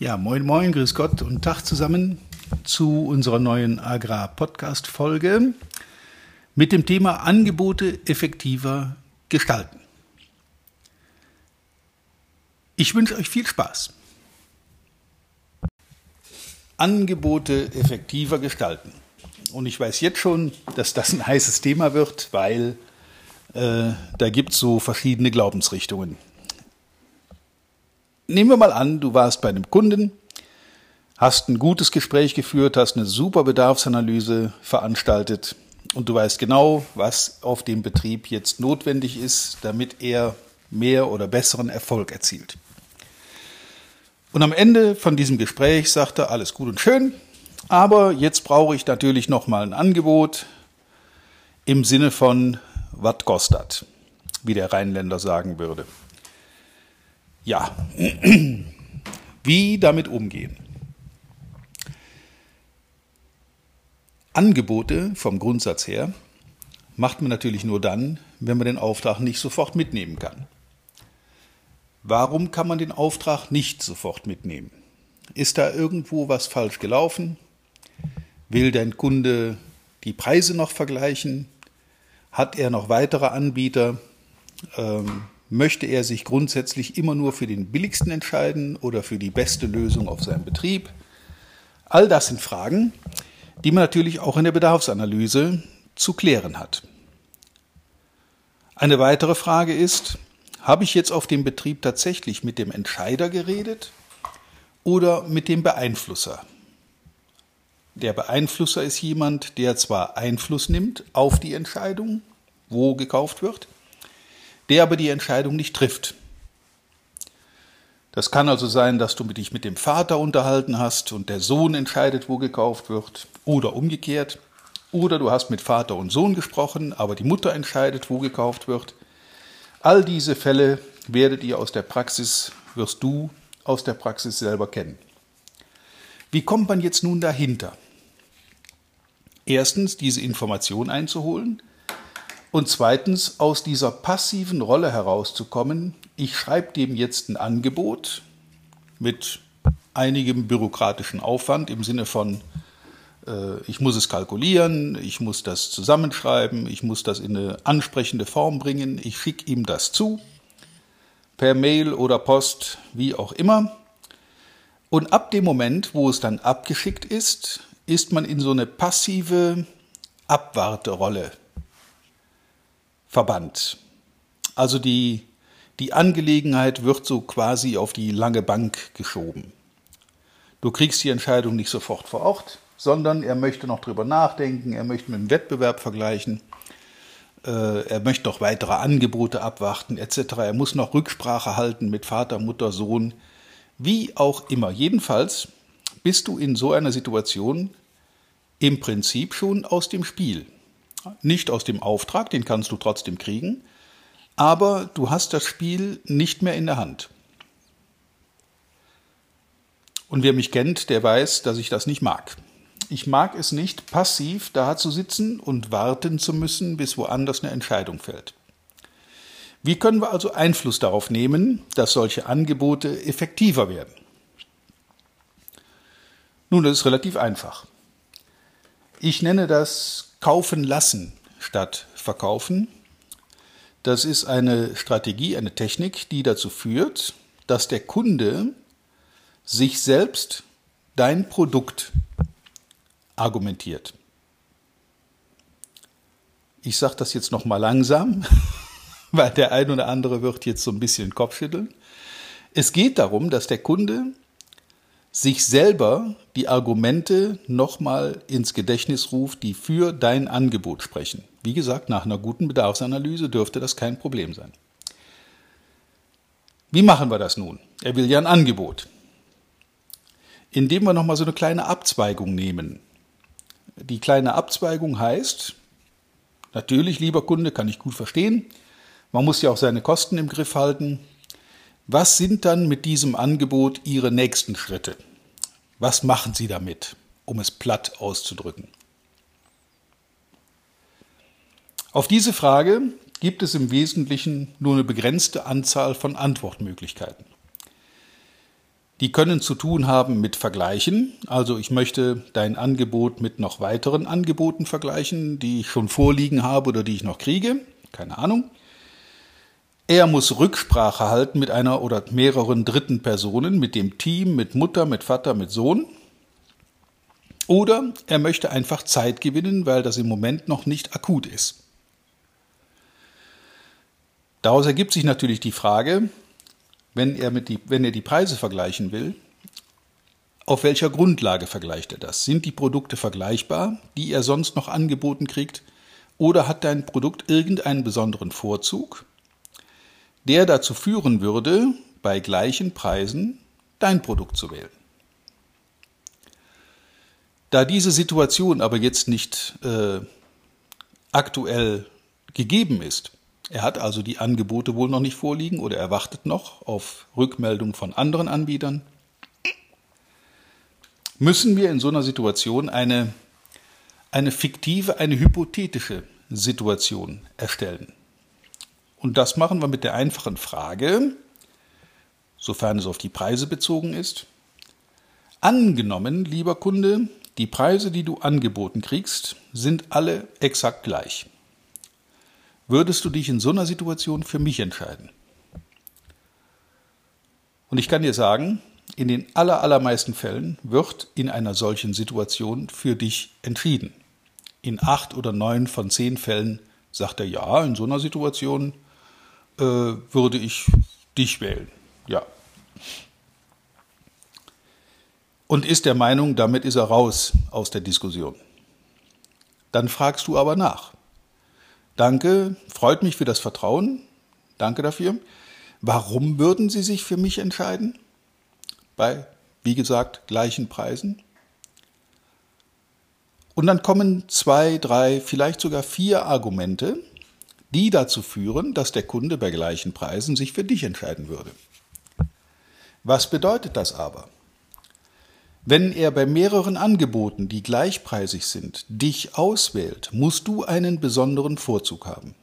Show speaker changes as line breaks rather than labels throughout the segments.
Ja, moin, moin, grüß Gott und Tag zusammen zu unserer neuen Agrar-Podcast-Folge mit dem Thema Angebote effektiver gestalten. Ich wünsche euch viel Spaß. Angebote effektiver gestalten. Und ich weiß jetzt schon, dass das ein heißes Thema wird, weil äh, da gibt es so verschiedene Glaubensrichtungen. Nehmen wir mal an, du warst bei einem Kunden, hast ein gutes Gespräch geführt, hast eine super Bedarfsanalyse veranstaltet und du weißt genau, was auf dem Betrieb jetzt notwendig ist, damit er mehr oder besseren Erfolg erzielt. Und am Ende von diesem Gespräch sagt er, alles gut und schön, aber jetzt brauche ich natürlich nochmal ein Angebot im Sinne von, was kostet, wie der Rheinländer sagen würde. Ja, wie damit umgehen? Angebote vom Grundsatz her macht man natürlich nur dann, wenn man den Auftrag nicht sofort mitnehmen kann. Warum kann man den Auftrag nicht sofort mitnehmen? Ist da irgendwo was falsch gelaufen? Will dein Kunde die Preise noch vergleichen? Hat er noch weitere Anbieter? Ähm, möchte er sich grundsätzlich immer nur für den billigsten entscheiden oder für die beste Lösung auf seinem Betrieb? All das sind Fragen, die man natürlich auch in der Bedarfsanalyse zu klären hat. Eine weitere Frage ist, habe ich jetzt auf dem Betrieb tatsächlich mit dem Entscheider geredet oder mit dem Beeinflusser? Der Beeinflusser ist jemand, der zwar Einfluss nimmt auf die Entscheidung, wo gekauft wird, der aber die Entscheidung nicht trifft. Das kann also sein, dass du dich mit dem Vater unterhalten hast und der Sohn entscheidet, wo gekauft wird, oder umgekehrt. Oder du hast mit Vater und Sohn gesprochen, aber die Mutter entscheidet, wo gekauft wird. All diese Fälle werdet ihr aus der Praxis, wirst du aus der Praxis selber kennen. Wie kommt man jetzt nun dahinter? Erstens, diese Information einzuholen und zweitens, aus dieser passiven Rolle herauszukommen, ich schreibe dem jetzt ein Angebot mit einigem bürokratischen Aufwand im Sinne von, äh, ich muss es kalkulieren, ich muss das zusammenschreiben, ich muss das in eine ansprechende Form bringen, ich schicke ihm das zu, per Mail oder Post, wie auch immer. Und ab dem Moment, wo es dann abgeschickt ist, ist man in so eine passive Abwarterolle verbannt. Also die, die Angelegenheit wird so quasi auf die lange Bank geschoben. Du kriegst die Entscheidung nicht sofort vor Ort, sondern er möchte noch drüber nachdenken, er möchte mit dem Wettbewerb vergleichen, äh, er möchte noch weitere Angebote abwarten etc. Er muss noch Rücksprache halten mit Vater, Mutter, Sohn, wie auch immer. Jedenfalls bist du in so einer Situation im Prinzip schon aus dem Spiel. Nicht aus dem Auftrag, den kannst du trotzdem kriegen, aber du hast das Spiel nicht mehr in der Hand. Und wer mich kennt, der weiß, dass ich das nicht mag. Ich mag es nicht, passiv da zu sitzen und warten zu müssen, bis woanders eine Entscheidung fällt. Wie können wir also Einfluss darauf nehmen, dass solche Angebote effektiver werden? Nun, das ist relativ einfach. Ich nenne das Kaufen lassen statt verkaufen. Das ist eine Strategie, eine Technik, die dazu führt, dass der Kunde sich selbst dein Produkt argumentiert. Ich sage das jetzt noch mal langsam, weil der ein oder andere wird jetzt so ein bisschen Kopf schütteln. Es geht darum, dass der Kunde sich selber die Argumente nochmal ins Gedächtnis ruft, die für dein Angebot sprechen. Wie gesagt, nach einer guten Bedarfsanalyse dürfte das kein Problem sein. Wie machen wir das nun? Er will ja ein Angebot. Indem wir nochmal so eine kleine Abzweigung nehmen die kleine Abzweigung heißt, natürlich, lieber Kunde, kann ich gut verstehen, man muss ja auch seine Kosten im Griff halten. Was sind dann mit diesem Angebot Ihre nächsten Schritte? Was machen Sie damit, um es platt auszudrücken? Auf diese Frage gibt es im Wesentlichen nur eine begrenzte Anzahl von Antwortmöglichkeiten. Die können zu tun haben mit Vergleichen. Also ich möchte dein Angebot mit noch weiteren Angeboten vergleichen, die ich schon vorliegen habe oder die ich noch kriege. Keine Ahnung. Er muss Rücksprache halten mit einer oder mehreren dritten Personen, mit dem Team, mit Mutter, mit Vater, mit Sohn. Oder er möchte einfach Zeit gewinnen, weil das im Moment noch nicht akut ist. Daraus ergibt sich natürlich die Frage, wenn er, die, wenn er die Preise vergleichen will, auf welcher Grundlage vergleicht er das? Sind die Produkte vergleichbar, die er sonst noch angeboten kriegt, oder hat dein Produkt irgendeinen besonderen Vorzug, der dazu führen würde, bei gleichen Preisen dein Produkt zu wählen? Da diese Situation aber jetzt nicht äh, aktuell gegeben ist, er hat also die Angebote wohl noch nicht vorliegen oder er wartet noch auf Rückmeldung von anderen Anbietern, müssen wir in so einer Situation eine, eine fiktive, eine hypothetische Situation erstellen. Und das machen wir mit der einfachen Frage, sofern es auf die Preise bezogen ist, angenommen, lieber Kunde, die Preise, die du angeboten kriegst, sind alle exakt gleich. Würdest du dich in so einer Situation für mich entscheiden? Und ich kann dir sagen, in den allermeisten Fällen wird in einer solchen Situation für dich entschieden. In acht oder neun von zehn Fällen sagt er, ja, in so einer Situation äh, würde ich dich wählen. Ja, und ist der Meinung, damit ist er raus aus der Diskussion. Dann fragst du aber nach. Danke, freut mich für das Vertrauen. Danke dafür. Warum würden Sie sich für mich entscheiden? Bei, wie gesagt, gleichen Preisen? Und dann kommen zwei, drei, vielleicht sogar vier Argumente, die dazu führen, dass der Kunde bei gleichen Preisen sich für dich entscheiden würde. Was bedeutet das aber? Wenn er bei mehreren Angeboten, die gleichpreisig sind, dich auswählt, musst du einen besonderen Vorzug haben.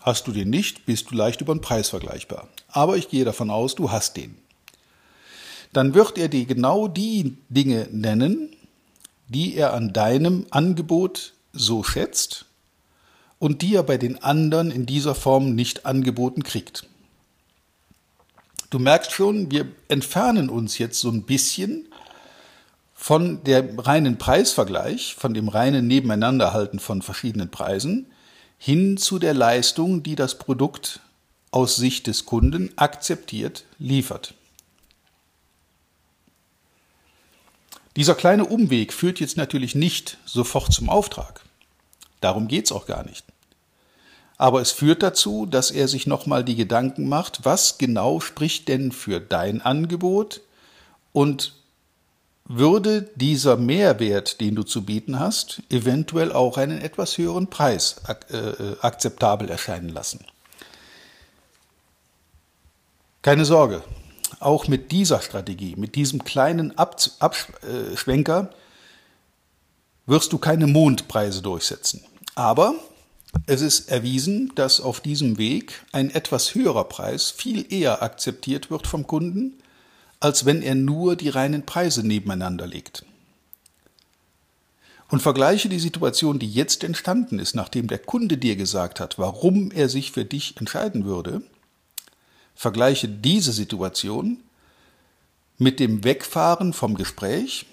Hast du den nicht, bist du leicht über den Preis vergleichbar. Aber ich gehe davon aus, du hast den. Dann wird er dir genau die Dinge nennen, die er an deinem Angebot so schätzt und die er bei den anderen in dieser Form nicht angeboten kriegt. Du merkst schon, wir entfernen uns jetzt so ein bisschen von der reinen Preisvergleich, von dem reinen Nebeneinanderhalten von verschiedenen Preisen, hin zu der Leistung, die das Produkt aus Sicht des Kunden akzeptiert liefert. Dieser kleine Umweg führt jetzt natürlich nicht sofort zum Auftrag. Darum geht es auch gar nicht. Aber es führt dazu, dass er sich nochmal die Gedanken macht, was genau spricht denn für dein Angebot und würde dieser Mehrwert, den du zu bieten hast, eventuell auch einen etwas höheren Preis ak äh, akzeptabel erscheinen lassen. Keine Sorge, auch mit dieser Strategie, mit diesem kleinen Abschwenker wirst du keine Mondpreise durchsetzen. Aber es ist erwiesen, dass auf diesem Weg ein etwas höherer Preis viel eher akzeptiert wird vom Kunden als wenn er nur die reinen Preise nebeneinander legt. Und vergleiche die Situation, die jetzt entstanden ist, nachdem der Kunde dir gesagt hat, warum er sich für dich entscheiden würde, vergleiche diese Situation mit dem Wegfahren vom Gespräch,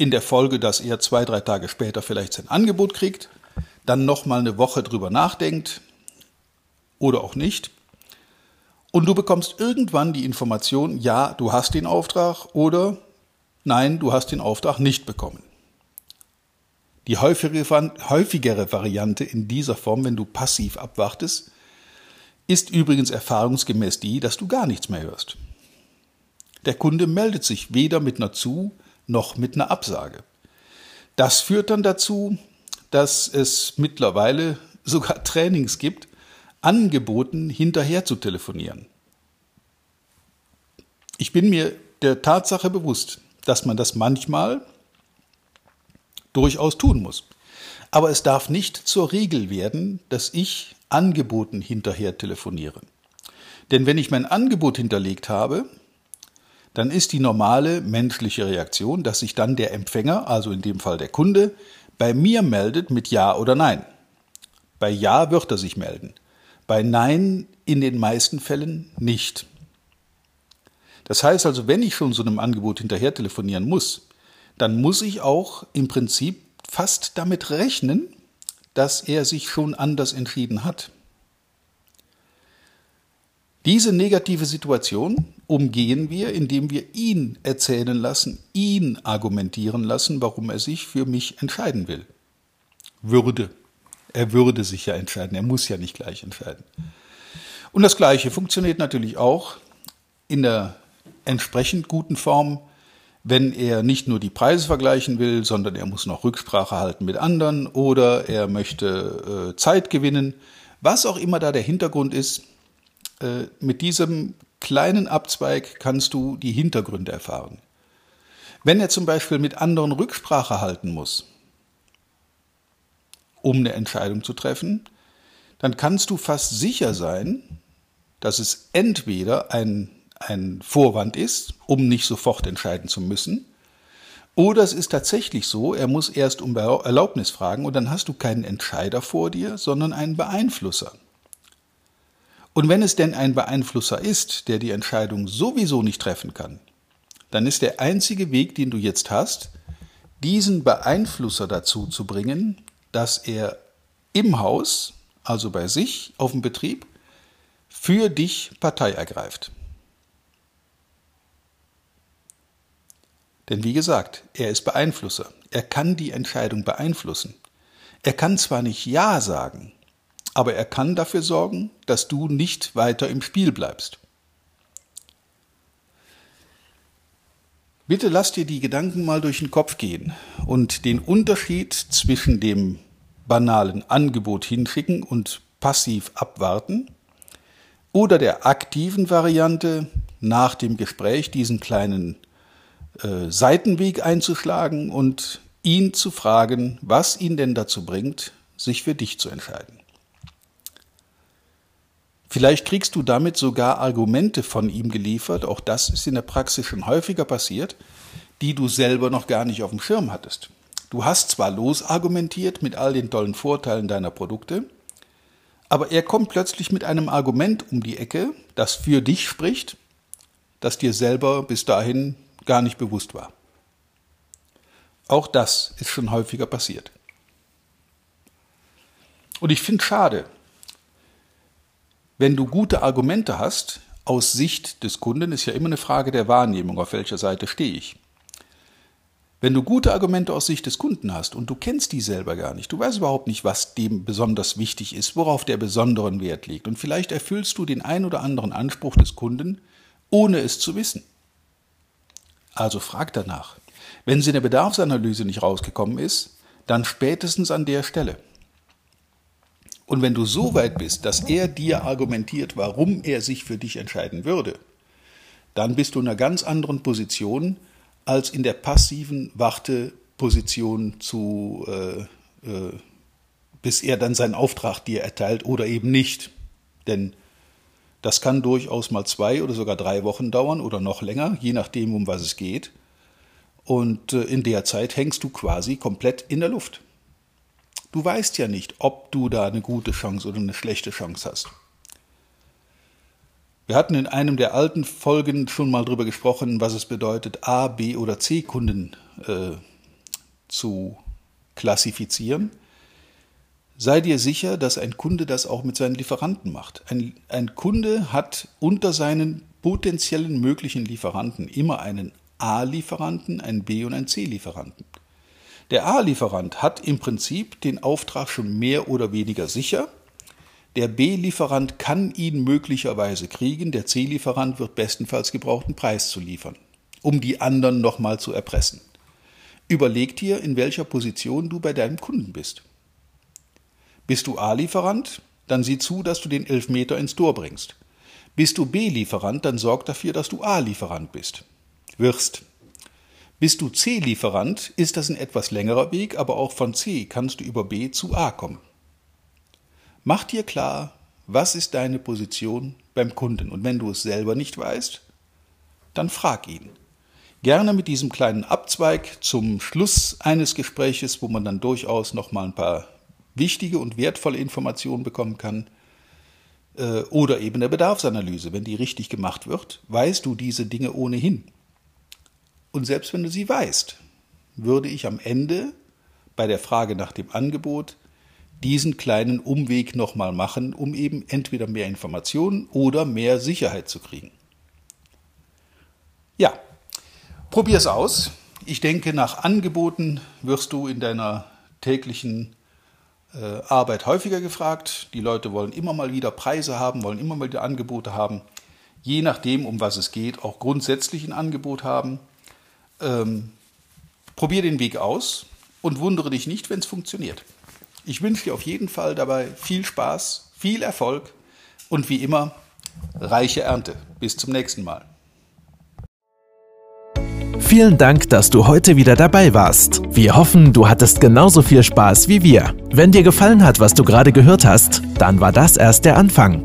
in der Folge, dass er zwei, drei Tage später vielleicht sein Angebot kriegt, dann nochmal eine Woche drüber nachdenkt oder auch nicht und du bekommst irgendwann die Information, ja, du hast den Auftrag oder nein, du hast den Auftrag nicht bekommen. Die häufigere Variante in dieser Form, wenn du passiv abwartest, ist übrigens erfahrungsgemäß die, dass du gar nichts mehr hörst. Der Kunde meldet sich weder mit einer Zu- noch mit einer Absage. Das führt dann dazu, dass es mittlerweile sogar Trainings gibt, angeboten, hinterher zu telefonieren. Ich bin mir der Tatsache bewusst, dass man das manchmal durchaus tun muss. Aber es darf nicht zur Regel werden, dass ich angeboten hinterher telefoniere. Denn wenn ich mein Angebot hinterlegt habe, dann ist die normale menschliche Reaktion, dass sich dann der Empfänger, also in dem Fall der Kunde, bei mir meldet mit Ja oder Nein. Bei Ja wird er sich melden, bei Nein in den meisten Fällen nicht. Das heißt also, wenn ich schon so einem Angebot hinterher telefonieren muss, dann muss ich auch im Prinzip fast damit rechnen, dass er sich schon anders entschieden hat. Diese negative Situation umgehen wir, indem wir ihn erzählen lassen, ihn argumentieren lassen, warum er sich für mich entscheiden will. Würde. Er würde sich ja entscheiden, er muss ja nicht gleich entscheiden. Und das Gleiche funktioniert natürlich auch in der entsprechend guten Form, wenn er nicht nur die Preise vergleichen will, sondern er muss noch Rücksprache halten mit anderen oder er möchte äh, Zeit gewinnen, was auch immer da der Hintergrund ist, äh, mit diesem kleinen Abzweig kannst du die Hintergründe erfahren. Wenn er zum Beispiel mit anderen Rücksprache halten muss, um eine Entscheidung zu treffen, dann kannst du fast sicher sein, dass es entweder ein, ein Vorwand ist, um nicht sofort entscheiden zu müssen, oder es ist tatsächlich so, er muss erst um Erlaubnis fragen und dann hast du keinen Entscheider vor dir, sondern einen Beeinflusser. Und wenn es denn ein Beeinflusser ist, der die Entscheidung sowieso nicht treffen kann, dann ist der einzige Weg, den du jetzt hast, diesen Beeinflusser dazu zu bringen, dass er im Haus, also bei sich auf dem Betrieb, für dich Partei ergreift. Denn wie gesagt, er ist Beeinflusser. Er kann die Entscheidung beeinflussen. Er kann zwar nicht Ja sagen, aber er kann dafür sorgen, dass du nicht weiter im Spiel bleibst. Bitte lass dir die Gedanken mal durch den Kopf gehen und den Unterschied zwischen dem banalen Angebot hinschicken und passiv abwarten oder der aktiven Variante nach dem Gespräch diesen kleinen äh, Seitenweg einzuschlagen und ihn zu fragen, was ihn denn dazu bringt, sich für dich zu entscheiden. Vielleicht kriegst du damit sogar Argumente von ihm geliefert, auch das ist in der Praxis schon häufiger passiert, die du selber noch gar nicht auf dem Schirm hattest. Du hast zwar losargumentiert mit all den tollen Vorteilen deiner Produkte, aber er kommt plötzlich mit einem Argument um die Ecke, das für dich spricht, das dir selber bis dahin gar nicht bewusst war. Auch das ist schon häufiger passiert. Und ich finde schade, wenn du gute Argumente hast, aus Sicht des Kunden ist ja immer eine Frage der Wahrnehmung, auf welcher Seite stehe ich. Wenn du gute Argumente aus Sicht des Kunden hast und du kennst die selber gar nicht, du weißt überhaupt nicht, was dem besonders wichtig ist, worauf der besonderen Wert liegt und vielleicht erfüllst du den ein oder anderen Anspruch des Kunden, ohne es zu wissen. Also frag danach. Wenn sie in der Bedarfsanalyse nicht rausgekommen ist, dann spätestens an der Stelle. Und wenn du so weit bist, dass er dir argumentiert, warum er sich für dich entscheiden würde, dann bist du in einer ganz anderen Position als in der passiven Warteposition zu, äh, äh, bis er dann seinen Auftrag dir erteilt oder eben nicht. Denn das kann durchaus mal zwei oder sogar drei Wochen dauern oder noch länger, je nachdem, um was es geht. Und äh, in der Zeit hängst du quasi komplett in der Luft. Du weißt ja nicht, ob du da eine gute Chance oder eine schlechte Chance hast. Wir hatten in einem der alten Folgen schon mal darüber gesprochen, was es bedeutet, A, B oder C Kunden äh, zu klassifizieren. Sei dir sicher, dass ein Kunde das auch mit seinen Lieferanten macht. Ein, ein Kunde hat unter seinen potenziellen möglichen Lieferanten immer einen A-Lieferanten, einen B- und einen C-Lieferanten. Der A-Lieferant hat im Prinzip den Auftrag schon mehr oder weniger sicher. Der B-Lieferant kann ihn möglicherweise kriegen, der C-Lieferant wird bestenfalls gebrauchten Preis zu liefern, um die anderen nochmal zu erpressen. Überleg dir, in welcher Position du bei deinem Kunden bist. Bist du A-Lieferant, dann sieh zu, dass du den Elfmeter ins Tor bringst. Bist du B-Lieferant, dann sorg dafür, dass du A-Lieferant bist. Wirst. Bist du C-Lieferant, ist das ein etwas längerer Weg, aber auch von C kannst du über B zu A kommen. Mach dir klar, was ist deine Position beim Kunden? Und wenn du es selber nicht weißt, dann frag ihn. Gerne mit diesem kleinen Abzweig zum Schluss eines Gespräches, wo man dann durchaus noch mal ein paar wichtige und wertvolle Informationen bekommen kann. Äh, oder eben der Bedarfsanalyse. Wenn die richtig gemacht wird, weißt du diese Dinge ohnehin. Und selbst wenn du sie weißt, würde ich am Ende bei der Frage nach dem Angebot diesen kleinen Umweg nochmal machen, um eben entweder mehr Informationen oder mehr Sicherheit zu kriegen. Ja, probier es aus. Ich denke, nach Angeboten wirst du in deiner täglichen äh, Arbeit häufiger gefragt. Die Leute wollen immer mal wieder Preise haben, wollen immer mal wieder Angebote haben. Je nachdem, um was es geht, auch grundsätzlich ein Angebot haben. Ähm, probier den Weg aus und wundere dich nicht, wenn es funktioniert. Ich wünsche dir auf jeden Fall dabei viel Spaß, viel Erfolg und wie immer reiche Ernte. Bis zum nächsten Mal.
Vielen Dank, dass du heute wieder dabei warst. Wir hoffen, du hattest genauso viel Spaß wie wir. Wenn dir gefallen hat, was du gerade gehört hast, dann war das erst der Anfang.